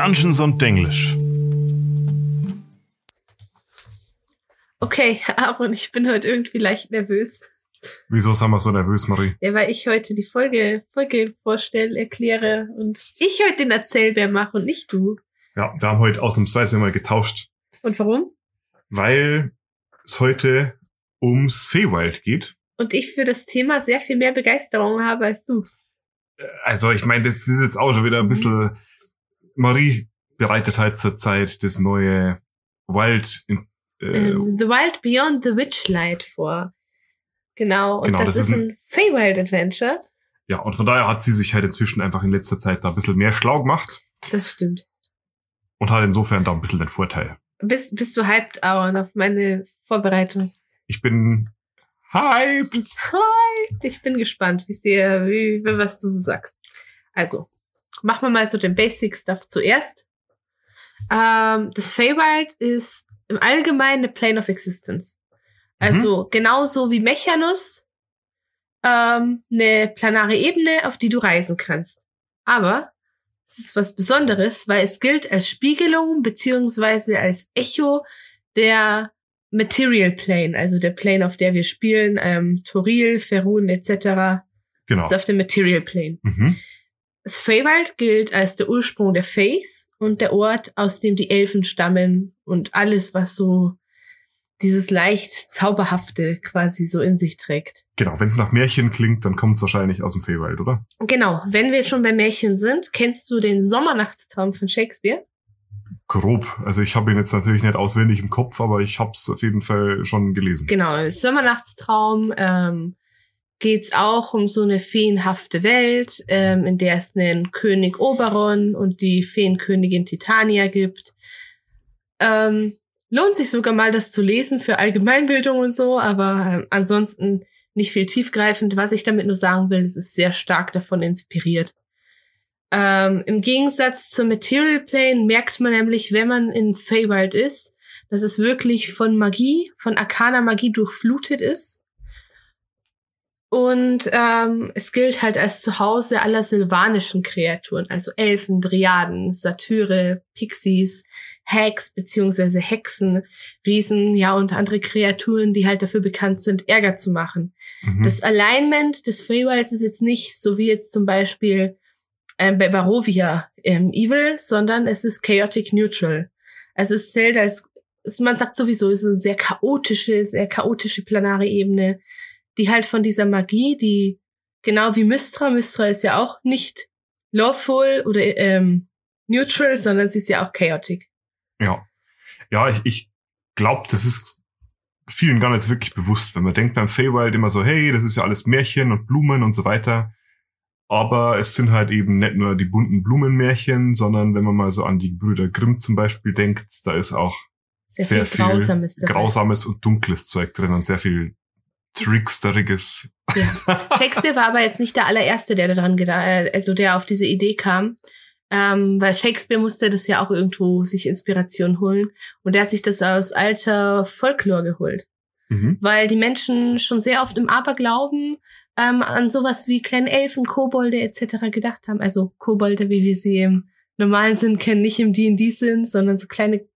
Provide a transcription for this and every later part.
Dungeons und Denglisch. Okay, Aaron, ich bin heute irgendwie leicht nervös. Wieso sind wir so nervös, Marie? Ja, weil ich heute die Folge, Folge vorstelle, erkläre und ich heute den Erzählbär mache und nicht du. Ja, wir haben heute ausnahmsweise mal getauscht, Und warum? weil es heute ums Feywild geht. Und ich für das Thema sehr viel mehr Begeisterung habe als du. Also ich meine, das ist jetzt auch schon wieder ein bisschen... Marie bereitet halt zurzeit das neue Wild... In, äh, Ähm, the Wild Beyond the Witchlight vor. Genau, und Genau, das, das ist ist ein Feywild Adventure. ja, und von daher hat sie sich halt inzwischen einfach in letzter Zeit da ein bisschen mehr schlau gemacht Das stimmt. und hat insofern da ein bisschen den Vorteil. Bist, bist du hyped, Aaron, auf meine Vorbereitung? Ich bin hyped. Hi! Ich bin gespannt, wie sehr, wie, wie- was du so sagst. Also, machen wir mal so den Basic Stuff zuerst. Ähm, das Feywild ist im Allgemeinen eine Plane of Existence. Also genauso wie Mechanus ähm, eine planare Ebene, auf die du reisen kannst. Aber es ist was Besonderes, weil es gilt als Spiegelung beziehungsweise als Echo der Material Plane, also der Plane, auf der wir spielen, ähm, Toril, Ferun etc. Genau. ist auf dem Material Plane. Mhm. Das Feywild gilt als der Ursprung der Fays und der Ort, aus dem die Elfen stammen und alles, was so dieses leicht zauberhafte quasi so in sich trägt. Genau, wenn es nach Märchen klingt, dann kommt es wahrscheinlich aus dem Feywild, oder? Genau, wenn wir schon bei Märchen sind, kennst du den Sommernachtstraum von Shakespeare? Grob. Also ich habe ihn jetzt natürlich nicht auswendig im Kopf, aber ich habe es auf jeden Fall schon gelesen. Genau, Sommernachtstraum ähm, geht's auch um so eine feenhafte Welt, ähm, in der es einen König Oberon und die Feenkönigin Titania gibt. Ähm, lohnt sich sogar mal, das zu lesen für Allgemeinbildung und so, aber ähm, ansonsten nicht viel tiefgreifend. Was ich damit nur sagen will, es ist sehr stark davon inspiriert. Ähm, Im Gegensatz zum Material Plane merkt man nämlich, wenn man in Feywild ist, dass es wirklich von Magie, von arkaner Magie durchflutet ist. Und ähm, es gilt halt als Zuhause aller sylvanischen Kreaturen, also Elfen, Dryaden, Satyre, Pixies, Hags beziehungsweise Hexen, Riesen, ja und andere Kreaturen, die halt dafür bekannt sind, Ärger zu machen. Mhm. Das Alignment des Feywilds ist jetzt nicht so wie jetzt zum Beispiel ähm, bei Barovia ähm, Evil, sondern es ist Chaotic Neutral. Also es zählt als, man sagt sowieso, es ist eine sehr chaotische, sehr chaotische planare Ebene, die halt von dieser Magie, die genau wie Mystra, Mystra ist ja auch nicht lawful oder ähm, neutral, sondern sie ist ja auch chaotic. Ja. Ja, ich, ich glaube, das ist vielen gar nicht wirklich bewusst, wenn man denkt beim Feywild immer so, hey, das ist ja alles Märchen und Blumen und so weiter. Aber es sind halt eben nicht nur die bunten Blumenmärchen, sondern wenn man mal so an die Brüder Grimm zum Beispiel denkt, da ist auch Sehr, sehr, viel viel Grausames grausames und dunkles Zeug drin und sehr viel tricksteriges. Ja. Shakespeare war aber jetzt nicht der allererste, der daran gedacht, äh, also der auf diese Idee kam. Ähm, weil Shakespeare musste das ja auch irgendwo sich Inspiration holen. Und er hat sich das aus alter Folklore geholt. Mhm. Weil die Menschen schon sehr oft im Aberglauben ähm, an sowas wie kleine Elfen, Kobolde etc. gedacht haben. Also Kobolde, wie wir sie im normalen Sinn kennen, nicht im D&D sind, sondern so kleine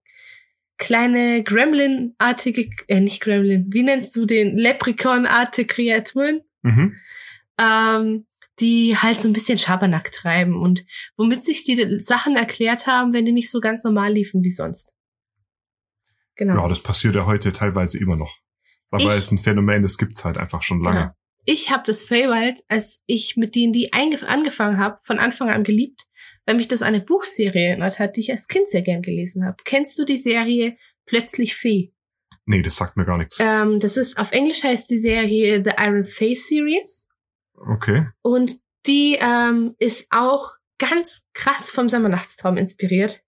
kleine Gremlin-artige, äh, nicht Gremlin, wie nennst du den? Leprechaun-artige Kreaturen Mhm. ähm, die halt so ein bisschen Schabernack treiben und womit sich die Sachen erklärt haben, wenn die nicht so ganz normal liefen wie sonst. Genau. Ja, das passiert ja heute teilweise immer noch. Aber es ist ein Phänomen, das gibt's halt einfach schon lange. Genau. Ich habe das Feywild, als ich mit D&D einge- angefangen habe, von Anfang an geliebt, weil mich das an eine Buchserie erinnert hat, die ich als Kind sehr gern gelesen habe. Kennst du die Serie Plötzlich Fee? Nee, das sagt mir gar nichts. Ähm, das ist auf Englisch heißt die Serie The Iron Face Series. Okay. Und die ähm, ist auch ganz krass vom Sommernachtstraum inspiriert.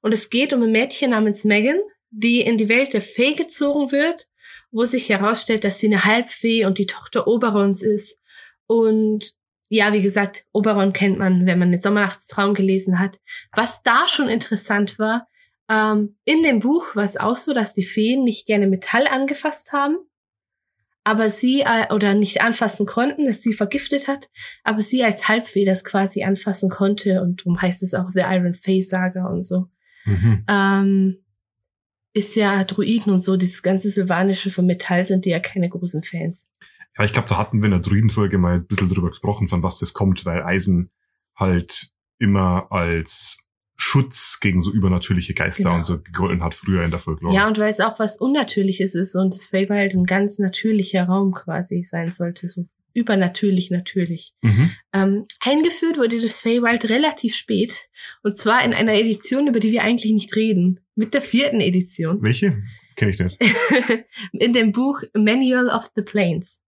Und es geht um ein Mädchen namens Megan, die in die Welt der Fee gezogen wird, wo sich herausstellt, dass sie eine Halbfee und die Tochter Oberons ist. Und ja, wie gesagt, Oberon kennt man, wenn man den Sommernachtstraum gelesen hat. Was da schon interessant war, ähm, in dem Buch war es auch so, dass die Feen nicht gerne Metall angefasst haben. aber sie äh, oder nicht anfassen konnten, dass sie vergiftet hat, aber sie als Halbfee das quasi anfassen konnte und darum heißt es auch The Iron Face Saga und so. Mhm. Ähm, ist ja Druiden und so, dieses ganze Sylvanische von Metall sind die ja keine großen Fans. Ja, ich glaube, da hatten wir in der Druidenfolge mal ein bisschen drüber gesprochen, von was das kommt, weil Eisen halt immer als Schutz gegen so übernatürliche Geister Genau. und so gegolten hat früher in der Folklore. Ja, und weil es auch was Unnatürliches ist und das Feywild ein ganz natürlicher Raum quasi sein sollte, so übernatürlich natürlich. Mhm. Ähm, eingeführt wurde das Feywild relativ spät und zwar in einer Edition, über die wir eigentlich nicht reden, mit der vierten Edition. Welche? Kenne ich nicht. in dem Buch Manual of the Planes.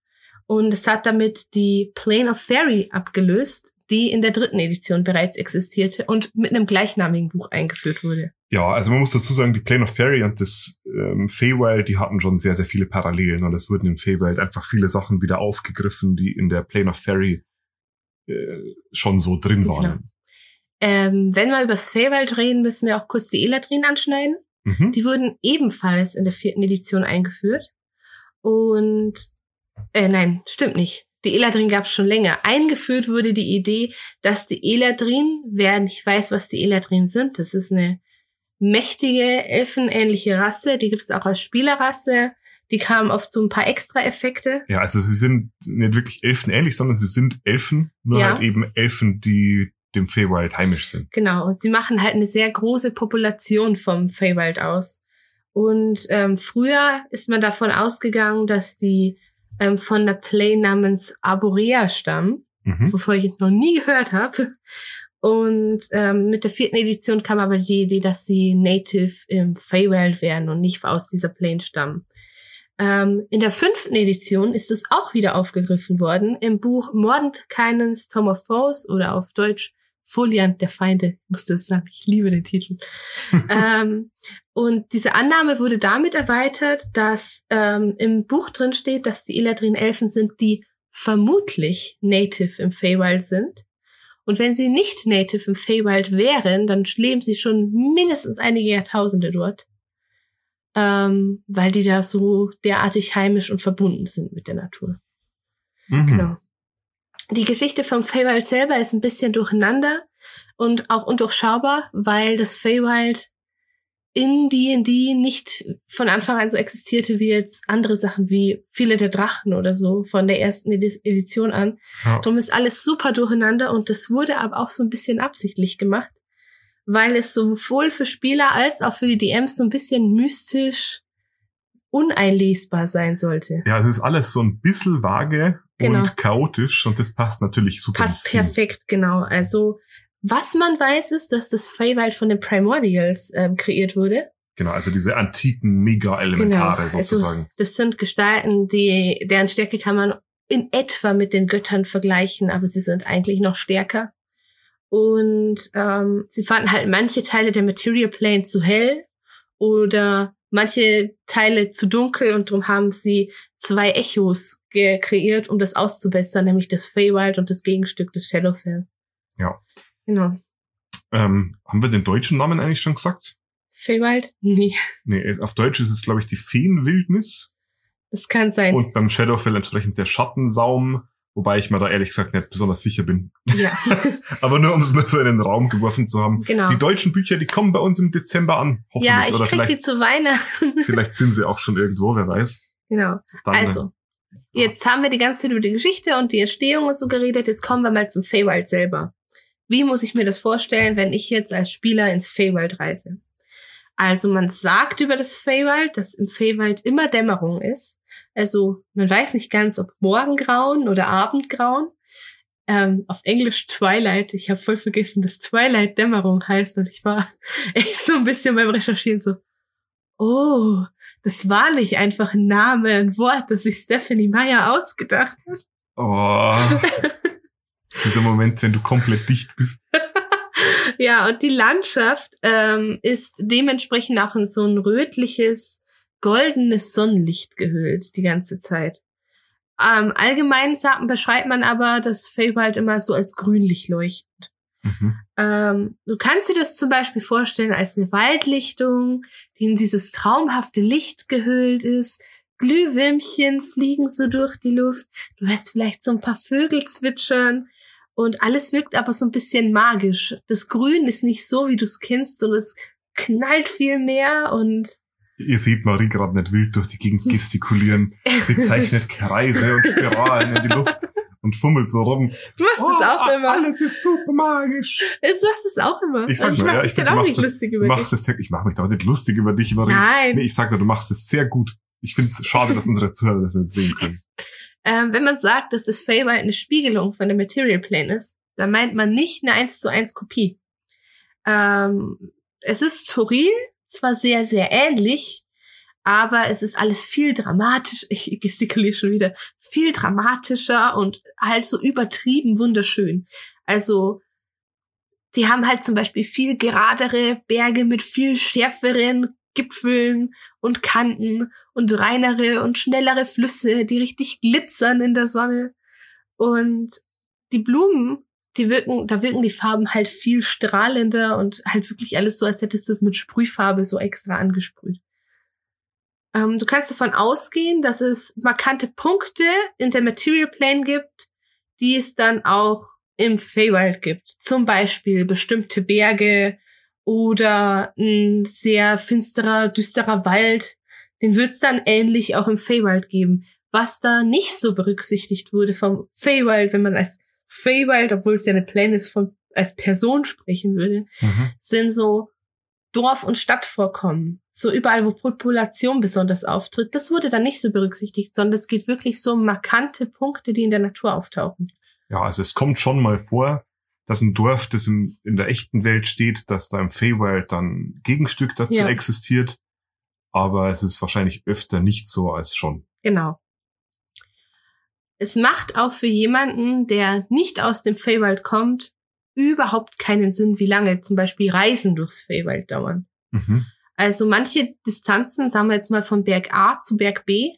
Und es hat damit die Plane of Fairy abgelöst, die in der dritten Edition bereits existierte und mit einem gleichnamigen Buch eingeführt wurde. Ja, also man muss dazu sagen, die Plane of Fairy und das ähm, Feywild, die hatten schon sehr, sehr viele Parallelen und es wurden im Feywild einfach viele Sachen wieder aufgegriffen, die in der Plane of Fairy äh, schon so drin waren. Genau. Ähm, wenn wir über das Feywild reden, müssen wir auch kurz die Eladrin anschneiden. Mhm. Die wurden ebenfalls in der vierten Edition eingeführt. Und, äh, nein, stimmt nicht. Die Eladrin gab es schon länger. Eingeführt wurde die Idee, dass die Eladrin, wer nicht weiß, was die Eladrin sind, das ist eine mächtige, elfenähnliche Rasse. Die gibt es auch als Spielerrasse. Die kamen oft so ein paar Extra-Effekte. Ja, also sie sind nicht wirklich Elfen ähnlich, sondern sie sind Elfen, nur Ja. halt eben Elfen, die dem Feywild heimisch sind. Genau, sie machen halt eine sehr große Population vom Feywild aus. Und ähm, früher ist man davon ausgegangen, dass die ähm, von der Play namens Arborea stammen, Mhm. wovon ich noch nie gehört habe. Und ähm, mit der vierten Edition kam aber die Idee, dass sie native im Feywild wären und nicht aus dieser Plane stammen. Ähm, in der fünften Edition ist es auch wieder aufgegriffen worden im Buch Mordenkainens Tom of Foes oder auf Deutsch Foliant der Feinde, ich muss das sagen. Ich liebe den Titel. ähm, und diese Annahme wurde damit erweitert, dass ähm, im Buch drin steht, dass die Eladrin-Elfen sind, die vermutlich native im Feywild sind. Und wenn sie nicht native im Feywild wären, dann leben sie schon mindestens einige Jahrtausende dort. Ähm, weil die da so derartig heimisch und verbunden sind mit der Natur. Mhm. Genau. Die Geschichte vom Feywild selber ist ein bisschen durcheinander und auch undurchschaubar, weil das Feywild in D&D nicht von Anfang an so existierte wie jetzt andere Sachen wie viele der Drachen oder so von der ersten Edi- Edition an. Ja. Darum ist alles super durcheinander und das wurde aber auch so ein bisschen absichtlich gemacht, weil es sowohl für Spieler als auch für die DMs so ein bisschen mystisch uneinlesbar sein sollte. ja, es ist alles so ein bisschen vage Genau. und chaotisch und das passt natürlich super Passt perfekt, genau. Also, was man weiß, ist, dass das Feywild von den Primordials ähm, kreiert wurde. Genau, also diese antiken Mega-Elementare Genau, also- sozusagen. Das sind Gestalten, die, deren Stärke kann man in etwa mit den Göttern vergleichen, aber sie sind eigentlich noch stärker. Und ähm, sie fanden halt manche Teile der Material Plane zu hell oder manche Teile zu dunkel und darum haben sie zwei Echos kreiert, um das auszubessern, nämlich das Feywild und das Gegenstück des Shadowfell. Ja. Genau. Ähm, haben wir den deutschen Namen eigentlich schon gesagt? Feywild? Nee, Nee, auf Deutsch ist es, glaube ich, die Feenwildnis das kann sein. und beim Shadowfell entsprechend der Schattensaum, wobei ich mir da ehrlich gesagt nicht besonders sicher bin. ja, Aber nur um es mal so in den Raum geworfen zu haben. genau. Die deutschen Bücher, die kommen bei uns im Dezember an. Hoffentlich. Ja, ich Oder krieg die zu Weihnachten. vielleicht sind sie auch schon irgendwo, wer weiß. genau. Dann, äh, Also, jetzt haben wir die ganze Zeit über die Geschichte und die Entstehung und so geredet. Jetzt kommen wir mal zum Feywild selber. Wie muss ich mir das vorstellen, wenn ich jetzt als Spieler ins Feywild reise? Also man sagt über das Feywild, dass im Feywild immer Dämmerung ist. Also man weiß nicht ganz, ob Morgengrauen oder Abendgrauen. Ähm, auf Englisch Twilight. Ich habe voll vergessen, dass Twilight Dämmerung heißt und ich war echt so ein bisschen beim Recherchieren so, oh, das war nicht einfach ein Name, ein Wort, das sich Stephanie Meyer ausgedacht hat. Oh, dieser Moment, wenn du komplett dicht bist. ja, und die Landschaft ähm, ist dementsprechend auch in so ein rötliches, goldenes Sonnenlicht gehüllt die ganze Zeit. Ähm, allgemein sagt, beschreibt man aber das Feywild immer so als grünlich leuchtend. Mhm. Ähm, du kannst dir das zum Beispiel vorstellen als eine Waldlichtung, die in dieses traumhafte Licht gehüllt ist, Glühwürmchen fliegen so durch die Luft. Du hörst vielleicht so ein paar Vögel zwitschern. Und alles wirkt aber so ein bisschen magisch. Das Grün ist nicht so, wie du es kennst, und es knallt viel mehr und Ihr seht Marie gerade nicht wild durch die Gegend gestikulieren. Sie zeichnet Kreise und Spiralen in die Luft und fummelt so rum. du machst es auch ah, immer. Alles ist super magisch. Du machst es auch immer. Ich sag Also mach ja, mich ich dann finde, du auch machst nicht es, lustig du über machst es sehr, ich mache mich doch nicht lustig über dich, Marie. Nein. Nee, ich sag nur, du machst es sehr gut. Ich finde es schade, dass unsere Zuhörer das nicht sehen können. Ähm, wenn man sagt, dass das Fable eine Spiegelung von der Material Plane ist, dann meint man nicht eine 1 zu 1 Kopie. Ähm, es ist Toril, zwar sehr, sehr ähnlich, aber es ist alles viel dramatisch, ich gestikuliere schon wieder, viel dramatischer und halt so übertrieben wunderschön. Also, die haben halt zum Beispiel viel geradere Berge mit viel schärferen Gipfeln und Kanten und reinere und schnellere Flüsse, die richtig glitzern in der Sonne. Und die Blumen, die wirken, da wirken die Farben halt viel strahlender und halt wirklich alles so, als hättest du es mit Sprühfarbe so extra angesprüht. Ähm, du kannst davon ausgehen, dass es markante Punkte in der Material Plane gibt, die es dann auch im Feywild gibt. Zum Beispiel bestimmte Berge oder ein sehr finsterer, düsterer Wald. Den wird es dann ähnlich auch im Feywild geben. Was da nicht so berücksichtigt wurde vom Feywild, wenn man als Feywild, obwohl es ja eine Plane ist, von, als Person sprechen würde, Mhm. sind so Dorf- und Stadtvorkommen. So überall, wo Population besonders auftritt. Das wurde dann nicht so berücksichtigt, sondern es geht wirklich so um markante Punkte, die in der Natur auftauchen. Ja, also es kommt schon mal vor, dass ein Dorf, das in, in der echten Welt steht, dass da im Feywild dann Gegenstück dazu Ja. existiert. Aber es ist wahrscheinlich öfter nicht so als schon. Genau. Es macht auch für jemanden, der nicht aus dem Feywild kommt, überhaupt keinen Sinn, wie lange zum Beispiel Reisen durchs Feywild dauern. Mhm. Also manche Distanzen, sagen wir jetzt mal von Berg A zu Berg B,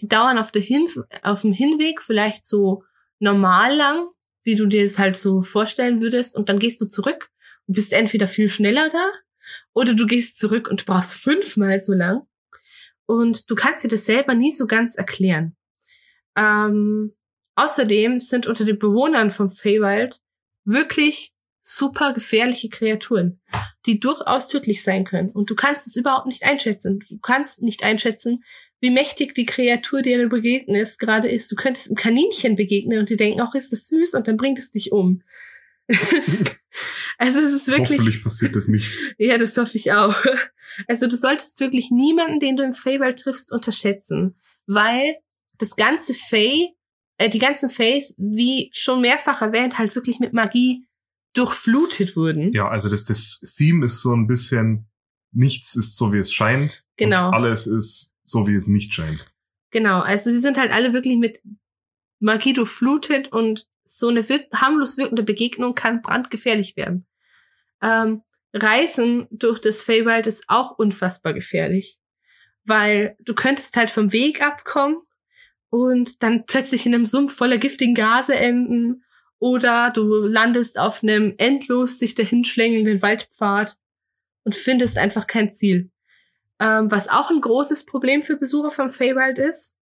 die dauern auf, der Hin auf dem Hinweg vielleicht so normal lang, wie du dir es halt so vorstellen würdest, und dann gehst du zurück und bist entweder viel schneller da, oder du gehst zurück und brauchst fünfmal so lang. Und du kannst dir das selber nie so ganz erklären. Ähm, außerdem sind unter den Bewohnern vom Feywild wirklich super gefährliche Kreaturen, die durchaus tödlich sein können. Und du kannst es überhaupt nicht einschätzen. Du kannst nicht einschätzen, wie mächtig die Kreatur, die dir begegnet ist, gerade ist. Du könntest einem Kaninchen begegnen und dir denken, ach, ist das süß, und dann bringt es dich um. also es ist wirklich. Hoffentlich passiert das nicht. Ja, das hoffe ich auch. Also du solltest wirklich niemanden, den du im Feywild triffst, unterschätzen, weil das ganze Fey, äh, die ganzen Fays, wie schon mehrfach erwähnt, halt wirklich mit Magie durchflutet wurden. Ja, also das, das Theme ist so ein bisschen, nichts ist so, wie es scheint. Genau. Alles ist so, wie es nicht scheint. Genau, also sie sind halt alle wirklich mit Magie durchflutet und so eine wirk harmlos wirkende Begegnung kann brandgefährlich werden. Ähm, Reisen durch das Feywild ist auch unfassbar gefährlich, weil du könntest halt vom Weg abkommen und dann plötzlich in einem Sumpf voller giftigen Gase enden oder du landest auf einem endlos sich dahinschlängelnden Waldpfad und findest einfach kein Ziel. Ähm, was auch ein großes Problem für Besucher vom Feywild ist,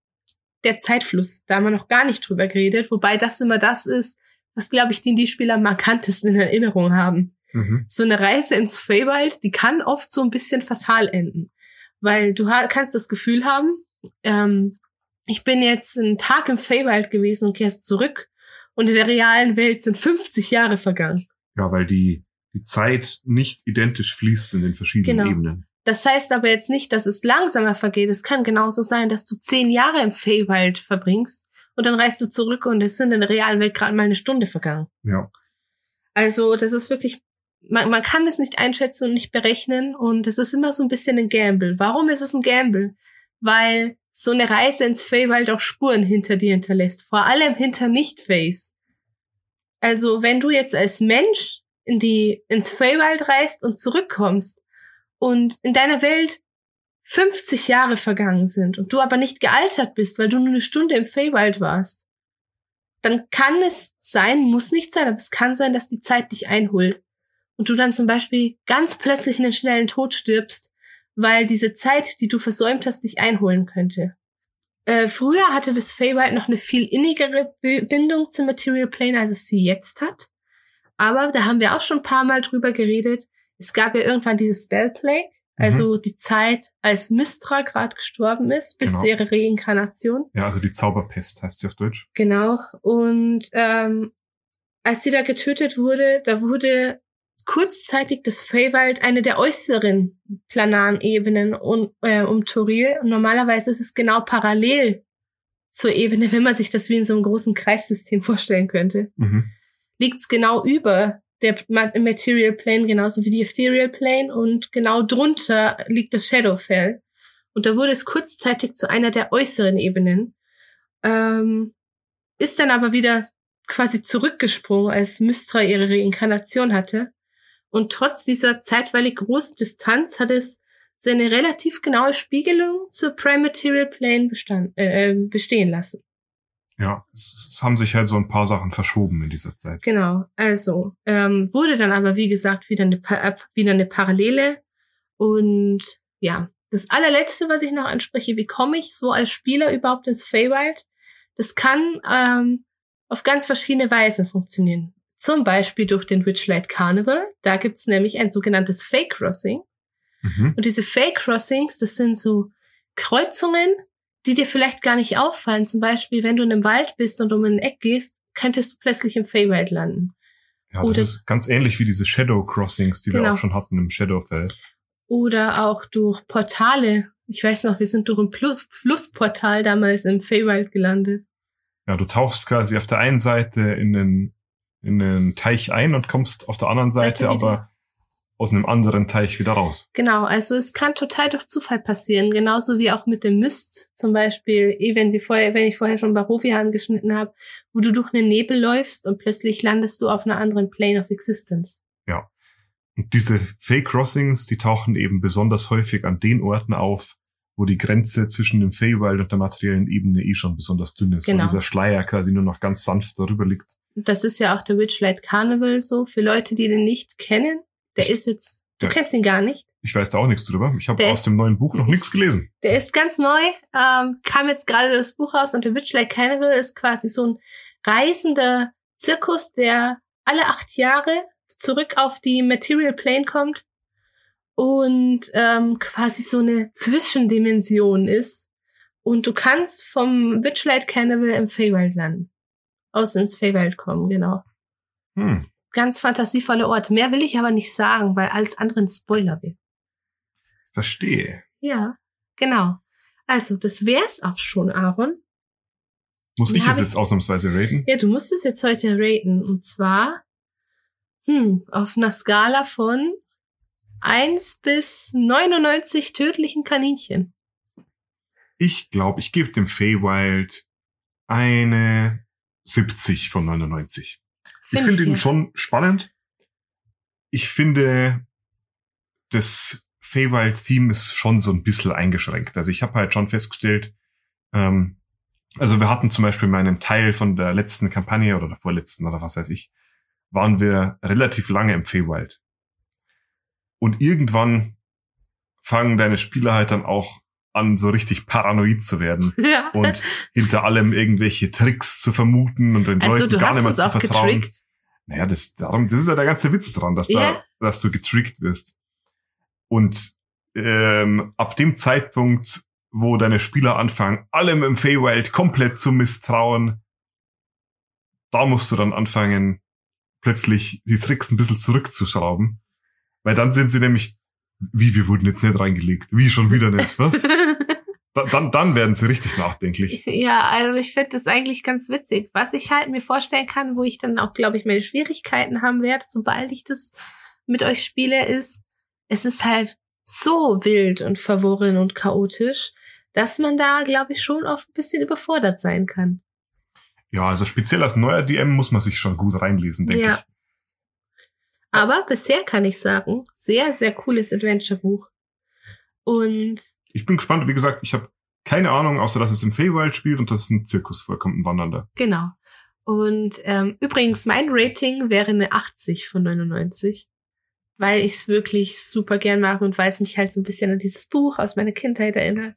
der Zeitfluss. Da haben wir noch gar nicht drüber geredet, wobei das immer das ist, was, glaube ich, die spieler am markantesten in Erinnerung haben. Mhm. So eine Reise ins Feywild, die kann oft so ein bisschen fatal enden. Weil du kannst das Gefühl haben, ähm, ich bin jetzt einen Tag im Feywild gewesen und kehrst zurück und in der realen Welt sind 50 Jahre vergangen. Ja, weil die, die Zeit nicht identisch fließt in den verschiedenen Genau. Ebenen. Das heißt aber jetzt nicht, dass es langsamer vergeht. Es kann genauso sein, dass du zehn Jahre im Feywild verbringst und dann reist du zurück und es sind in der realen Welt gerade mal eine Stunde vergangen. Ja. Also das ist wirklich, man, man kann es nicht einschätzen und nicht berechnen und es ist immer so ein bisschen ein Gamble. Warum ist es ein Gamble? Weil so eine Reise ins Feywild auch Spuren hinter dir hinterlässt. Vor allem hinter Nicht-Fays. Also wenn du jetzt als Mensch in die, ins Feywild reist und zurückkommst und in deiner Welt 50 Jahre vergangen sind und du aber nicht gealtert bist, weil du nur eine Stunde im Feywild warst, dann kann es sein, muss nicht sein, aber es kann sein, dass die Zeit dich einholt und du dann zum Beispiel ganz plötzlich einen schnellen Tod stirbst, weil diese Zeit, die du versäumt hast, dich einholen könnte. Äh, früher hatte das Feywild noch eine viel innigere Bindung zum Material Plane, als es sie jetzt hat. Aber da haben wir auch schon ein paar Mal drüber geredet. Es gab ja irgendwann dieses Spell Plague, also mhm. die Zeit, als Mystra gerade gestorben ist, bis genau. zu ihrer Reinkarnation. Ja, also die Zauberpest heißt sie auf Deutsch. Genau. Und ähm, als sie da getötet wurde, da wurde kurzzeitig das Feywild eine der äußeren planaren Ebenen um, äh, um Toril. Und normalerweise ist es genau parallel zur Ebene, wenn man sich das wie in so einem großen Kreissystem vorstellen könnte. Mhm. Liegt es genau über der Material Plane, genauso wie die Ethereal Plane und genau drunter liegt das Shadowfell. Und da wurde es kurzzeitig zu einer der äußeren Ebenen. Ähm, ist dann aber wieder quasi zurückgesprungen, als Mystra ihre Reinkarnation hatte. Und trotz dieser zeitweilig großen Distanz hat es seine relativ genaue Spiegelung zur Prime Material Plane bestand, äh, äh, bestehen lassen. Ja, es, es, haben sich halt so ein paar Sachen verschoben in dieser Zeit. Genau, also ähm, wurde dann aber wie gesagt wieder eine, äh, wieder eine Parallele und ja, das allerletzte, was ich noch anspreche, wie komme ich so als Spieler überhaupt ins Feywild? Das kann ähm, auf ganz verschiedene Weisen funktionieren. Zum Beispiel durch den Witchlight Carnival. Da gibt's nämlich ein sogenanntes Fake Crossing. Mhm. Und diese Fake Crossings, das sind so Kreuzungen, die dir vielleicht gar nicht auffallen. Zum Beispiel, wenn du in einem Wald bist und um ein Eck gehst, könntest du plötzlich im Feywild landen. Ja, das Oder, ist ganz ähnlich wie diese Shadow Crossings, die genau. wir auch schon hatten im Shadowfell. Oder auch durch Portale. Ich weiß noch, wir sind durch ein Flussportal damals im Feywild gelandet. Ja, du tauchst quasi auf der einen Seite in den, in den Teich ein und kommst auf der anderen Seite, Seite aber aus einem anderen Teich wieder raus. Genau, also es kann total durch Zufall passieren, genauso wie auch mit dem Mist zum Beispiel, eh, wenn, wir vorher, wenn ich vorher schon Barovia angeschnitten habe, wo du durch einen Nebel läufst und plötzlich landest du auf einer anderen Plane of Existence. Ja. Und diese Fake Crossings, die tauchen eben besonders häufig an den Orten auf, wo die Grenze zwischen dem Feywild und der materiellen Ebene eh schon besonders dünn ist, genau. wo dieser Schleier quasi nur noch ganz sanft darüber liegt. Das ist ja auch der Witchlight Carnival so. Für Leute, die den nicht kennen, der ist jetzt, du der, kennst ihn gar nicht. Ich weiß da auch nichts drüber. Ich habe aus ist, dem neuen Buch noch nichts gelesen. Der ist ganz neu, ähm, kam jetzt gerade das Buch raus und der Witchlight Carnival ist quasi so ein reisender Zirkus, der alle acht Jahre zurück auf die Material Plane kommt und ähm, quasi so eine Zwischendimension ist. Und du kannst vom Witchlight Carnival im Feywild landen. Aus ins Feywild kommen, genau. Hm ganz fantasievolle Ort. Mehr will ich aber nicht sagen, weil alles andere ein Spoiler wird. Verstehe. Ja, genau. Also, das wär's auch schon, Aaron. Muss ich es jetzt ausnahmsweise raten? Ja, du musst es jetzt heute raten. Und zwar, hm, auf einer Skala von 1 bis 99 tödlichen Kaninchen. Ich glaube, ich gebe dem Feywild eine 70 von 99. Find ich finde ihn schon spannend. Ich finde, das Feywild-Theme ist schon so ein bisschen eingeschränkt. Also ich habe halt schon festgestellt, ähm, also wir hatten zum Beispiel in einem Teil von der letzten Kampagne oder der vorletzten oder was weiß ich, waren wir relativ lange im Feywild. Und irgendwann fangen deine Spieler halt dann auch an, so richtig paranoid zu werden ja. und hinter allem irgendwelche Tricks zu vermuten und den also, Leuten gar nicht mehr zu vertrauen. Getrickt? Naja, das, darum, das ist ja der ganze Witz dran, dass ja. da, dass du getrickt wirst. Und ähm, ab dem Zeitpunkt, wo deine Spieler anfangen, allem im Feywild komplett zu misstrauen, da musst du dann anfangen, plötzlich die Tricks ein bisschen zurückzuschrauben. Weil dann sind sie nämlich wie, wir wurden jetzt nicht reingelegt. Wie, schon wieder nicht. Was? da, dann, dann werden sie richtig nachdenklich. Ja, also ich finde das eigentlich ganz witzig. Was ich halt mir vorstellen kann, wo ich dann auch, glaube ich, meine Schwierigkeiten haben werde, sobald ich das mit euch spiele, ist, es ist halt so wild und verworren und chaotisch, dass man da, glaube ich, schon oft ein bisschen überfordert sein kann. Ja, also speziell als neuer DM muss man sich schon gut reinlesen, denke ja. ich. Aber bisher kann ich sagen, sehr, sehr cooles Adventure-Buch. Und ich bin gespannt. Wie gesagt, ich habe keine Ahnung, außer dass es im Feywild spielt und dass es ein Zirkus vollkommen Wandernder. Genau. Und ähm, übrigens, mein Rating wäre eine 80 von 99, weil ich es wirklich super gern mag und weil es mich halt so ein bisschen an dieses Buch aus meiner Kindheit erinnert.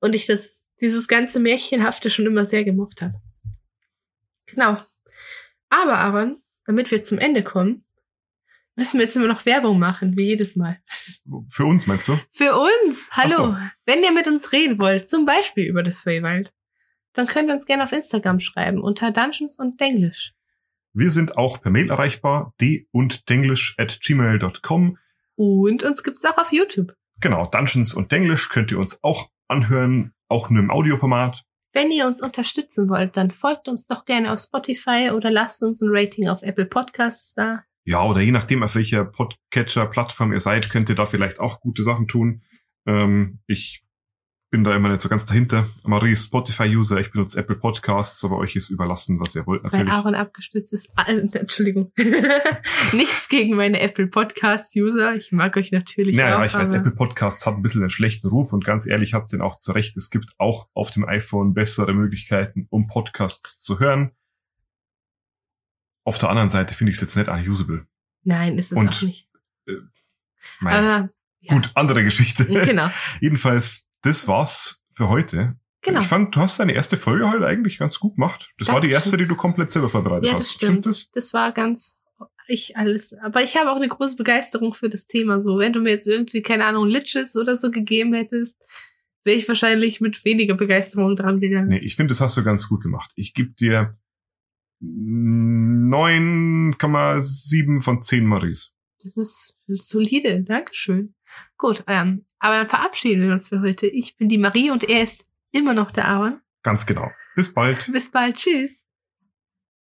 Und ich das dieses ganze Märchenhafte schon immer sehr gemocht habe. Genau. Aber, Aaron, damit wir zum Ende kommen, müssen wir jetzt immer noch Werbung machen, wie jedes Mal. Für uns meinst du? Für uns! Hallo! So. Wenn ihr mit uns reden wollt, zum Beispiel über das Feywild, dann könnt ihr uns gerne auf Instagram schreiben unter Dungeons und Denglisch. Wir sind auch per Mail erreichbar, d und at gmail.com. Und uns gibt's auch auf YouTube. Genau, Dungeons und Denglish könnt ihr uns auch anhören, auch nur im Audioformat. Wenn ihr uns unterstützen wollt, dann folgt uns doch gerne auf Spotify oder lasst uns ein Rating auf Apple Podcasts da. Ja, oder je nachdem, auf welcher Podcatcher-Plattform ihr seid, könnt ihr da vielleicht auch gute Sachen tun. Ähm, ich bin da immer nicht so ganz dahinter. Marie ist Spotify-User, ich benutze Apple Podcasts, aber euch ist überlassen, was ihr wollt Weil natürlich. Aaron abgestützt ist. Äh, Entschuldigung. Nichts gegen meine Apple Podcast-User. Ich mag euch natürlich Naja, auch. ich weiß, Apple Podcasts hat ein bisschen einen schlechten Ruf und ganz ehrlich hat's den auch zurecht. Es gibt auch auf dem iPhone bessere Möglichkeiten, um Podcasts zu hören. Auf der anderen Seite finde ich es jetzt nicht unusable. Nein, ist es Und- auch nicht. Mein, Aber, ja. Gut, andere Geschichte. Genau, Jedenfalls, das war's für heute. genau. Ich fand, du hast deine erste Folge heute eigentlich ganz gut gemacht. Das war die erste, die du komplett selber vorbereitet Ja, hast. das stimmt. das? Das war ganz ich alles. Aber ich habe auch eine große Begeisterung für das Thema. So, wenn du mir jetzt irgendwie, keine Ahnung, Liches oder so gegeben hättest, wäre ich wahrscheinlich mit weniger Begeisterung dran gegangen. Nee, ich finde, das hast du ganz gut gemacht. Ich gebe dir 9,7 von 10 Maries. Das ist, das ist solide. Dankeschön. Gut, ähm, aber dann verabschieden wir uns für heute. Ich bin die Marie und er ist immer noch der Aaron. Ganz genau. Bis bald. Bis bald. Tschüss.